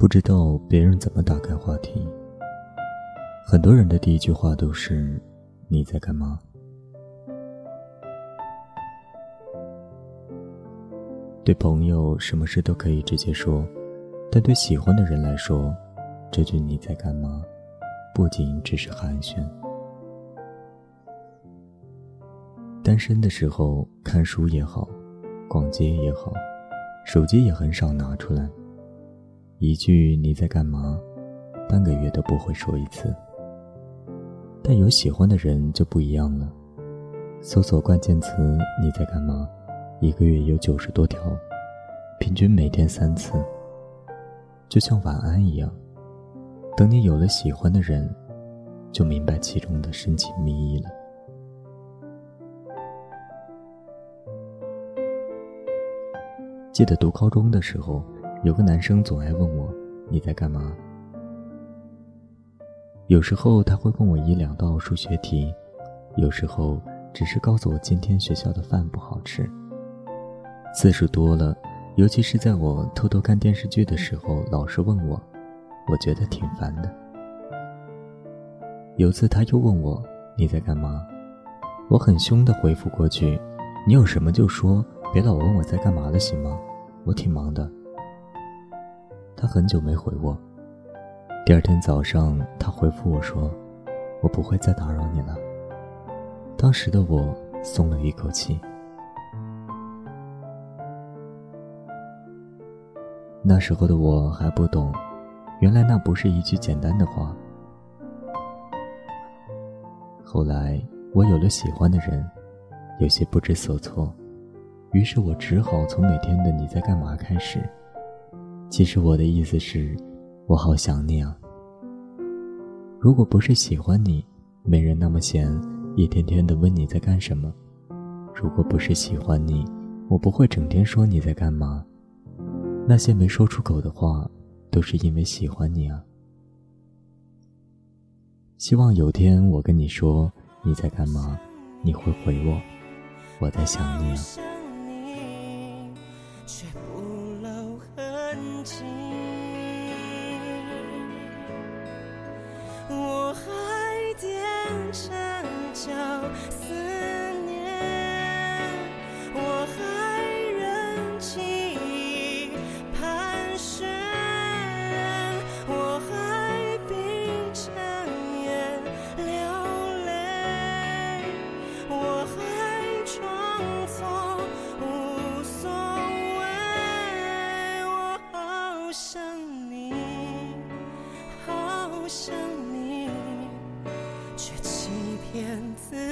不知道别人怎么打开话题。很多人的第一句话都是：“你在干嘛？”对朋友，什么事都可以直接说，但对喜欢的人来说，这句“你在干嘛”不仅只是寒暄。单身的时候，看书也好，逛街也好，手机也很少拿出来。一句“你在干嘛”，半个月都不会说一次。但有喜欢的人就不一样了，搜索关键词“你在干嘛”，一个月有九十多条，平均每天三次。就像晚安一样，等你有了喜欢的人，就明白其中的深情蜜意了。记得读高中的时候。有个男生总爱问我：“你在干嘛？”有时候他会问我一两道数学题，有时候只是告诉我今天学校的饭不好吃。次数多了，尤其是在我偷偷看电视剧的时候，老是问我，我觉得挺烦的。有次他又问我：“你在干嘛？”我很凶的回复过去：“你有什么就说，别老问我在干嘛了，行吗？我挺忙的。”他很久没回我。第二天早上，他回复我说：“我不会再打扰你了。”当时的我松了一口气。那时候的我还不懂，原来那不是一句简单的话。后来我有了喜欢的人，有些不知所措，于是我只好从每天的“你在干嘛”开始。其实我的意思是，我好想你啊。如果不是喜欢你，没人那么闲，一天天的问你在干什么；如果不是喜欢你，我不会整天说你在干嘛。那些没说出口的话，都是因为喜欢你啊。希望有天我跟你说你在干嘛，你会回我，我在想你啊。情。天赐